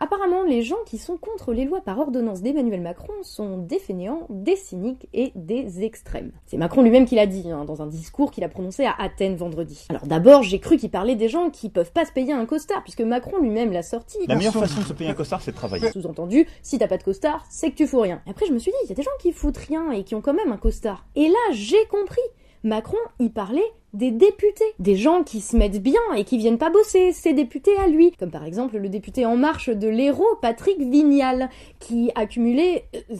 Apparemment, les gens qui sont contre les lois par ordonnance d'Emmanuel Macron sont des fainéants, des cyniques et des extrêmes. C'est Macron lui-même qui l'a dit, hein, dans un discours qu'il a prononcé à Athènes vendredi. Alors d'abord, j'ai cru qu'il parlait des gens qui peuvent pas se payer un costard, puisque Macron lui-même l'a sorti. La meilleure façon de se payer un costard, c'est de travailler. Sous-entendu, si t'as pas de costard, c'est que tu fous rien. Et après, je me suis dit, il y a des gens qui foutent rien et qui ont quand même un costard. Et là, j'ai compris. Macron, il parlait des députés, des gens qui se mettent bien et qui viennent pas bosser, ces députés à lui, comme par exemple le député En Marche de l'Hérault, Patrick Vignal, qui a cumulé euh,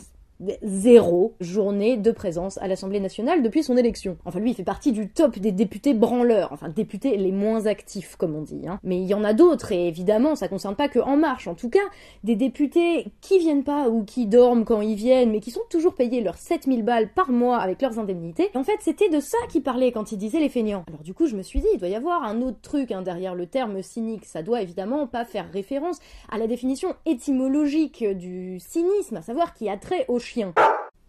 zéro journée de présence à l'Assemblée nationale depuis son élection. Enfin lui il fait partie du top des députés branleurs, enfin députés les moins actifs comme on dit. Hein. Mais il y en a d'autres et évidemment ça concerne pas que En Marche. En tout cas des députés qui viennent pas ou qui dorment quand ils viennent mais qui sont toujours payés leurs 7000 balles par mois avec leurs indemnités. en fait c'était de ça qu'il parlait quand il disait les feignants. Alors du coup je me suis dit il doit y avoir un autre truc hein, derrière le terme cynique. Ça doit évidemment pas faire référence à la définition étymologique du cynisme, à savoir qui a trait au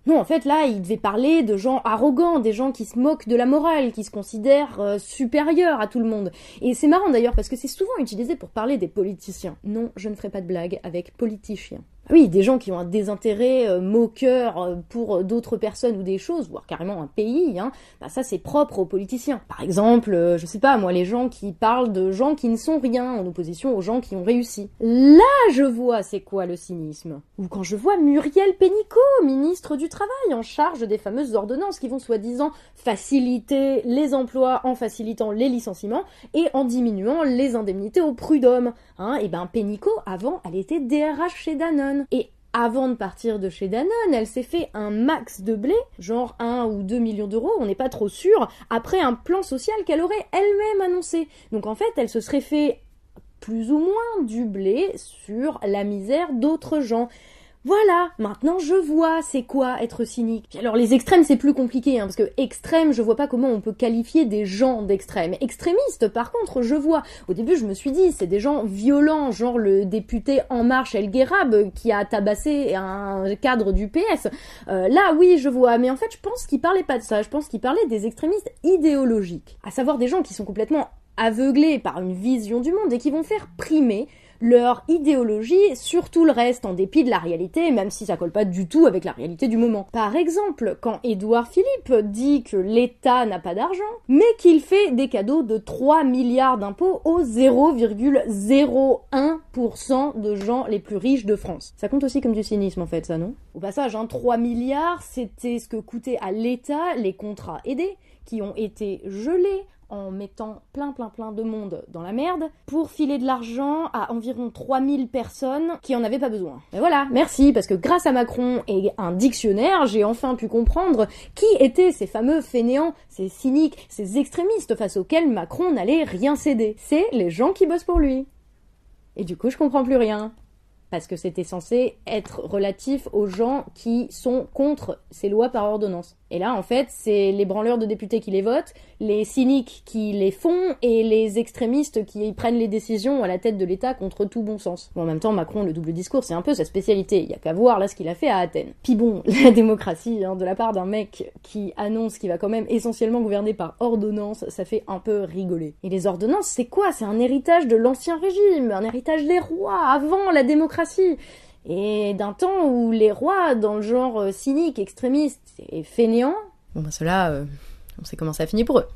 non, en fait, là, il devait parler de gens arrogants, des gens qui se moquent de la morale, qui se considèrent euh, supérieurs à tout le monde. Et c'est marrant d'ailleurs parce que c'est souvent utilisé pour parler des politiciens. Non, je ne ferai pas de blague avec politiciens. Oui, des gens qui ont un désintérêt euh, moqueur euh, pour d'autres personnes ou des choses, voire carrément un pays, hein, bah ça c'est propre aux politiciens. Par exemple, euh, je sais pas moi, les gens qui parlent de gens qui ne sont rien en opposition aux gens qui ont réussi. Là, je vois c'est quoi le cynisme? Ou quand je vois Muriel Pénicaud, ministre du Travail, en charge des fameuses ordonnances qui vont soi-disant faciliter les emplois en facilitant les licenciements et en diminuant les indemnités au prud'homme. Hein, et ben Pénicaud, avant, elle était DRH chez Danone. Et avant de partir de chez Danone, elle s'est fait un max de blé, genre 1 ou 2 millions d'euros, on n'est pas trop sûr, après un plan social qu'elle aurait elle-même annoncé. Donc en fait, elle se serait fait plus ou moins du blé sur la misère d'autres gens. Voilà, maintenant je vois c'est quoi être cynique. alors les extrêmes c'est plus compliqué, hein, parce que extrême je vois pas comment on peut qualifier des gens d'extrêmes. Extrémistes par contre je vois. Au début je me suis dit c'est des gens violents, genre le député En Marche El Guerab qui a tabassé un cadre du PS. Euh, là oui je vois, mais en fait je pense qu'il parlait pas de ça, je pense qu'il parlait des extrémistes idéologiques. À savoir des gens qui sont complètement aveuglés par une vision du monde et qui vont faire primer leur idéologie sur tout le reste, en dépit de la réalité, même si ça colle pas du tout avec la réalité du moment. Par exemple, quand Édouard Philippe dit que l'État n'a pas d'argent, mais qu'il fait des cadeaux de 3 milliards d'impôts aux 0,01% de gens les plus riches de France. Ça compte aussi comme du cynisme en fait, ça non? Au passage, hein, 3 milliards, c'était ce que coûtaient à l'État les contrats aidés qui ont été gelés en mettant plein plein plein de monde dans la merde pour filer de l'argent à environ 3000 personnes qui en avaient pas besoin. Mais voilà, merci, parce que grâce à Macron et un dictionnaire, j'ai enfin pu comprendre qui étaient ces fameux fainéants, ces cyniques, ces extrémistes face auxquels Macron n'allait rien céder. C'est les gens qui bossent pour lui. Et du coup, je comprends plus rien parce que c'était censé être relatif aux gens qui sont contre ces lois par ordonnance. Et là, en fait, c'est les branleurs de députés qui les votent, les cyniques qui les font, et les extrémistes qui prennent les décisions à la tête de l'État contre tout bon sens. Bon, en même temps, Macron, le double discours, c'est un peu sa spécialité. Il y a qu'à voir là ce qu'il a fait à Athènes. Puis bon, la démocratie, hein, de la part d'un mec qui annonce qu'il va quand même essentiellement gouverner par ordonnance, ça fait un peu rigoler. Et les ordonnances, c'est quoi? C'est un héritage de l'ancien régime, un héritage des rois, avant la démocratie et d'un temps où les rois, dans le genre euh, cynique, extrémiste et fainéant, bon ben cela, euh, on sait comment ça a fini pour eux.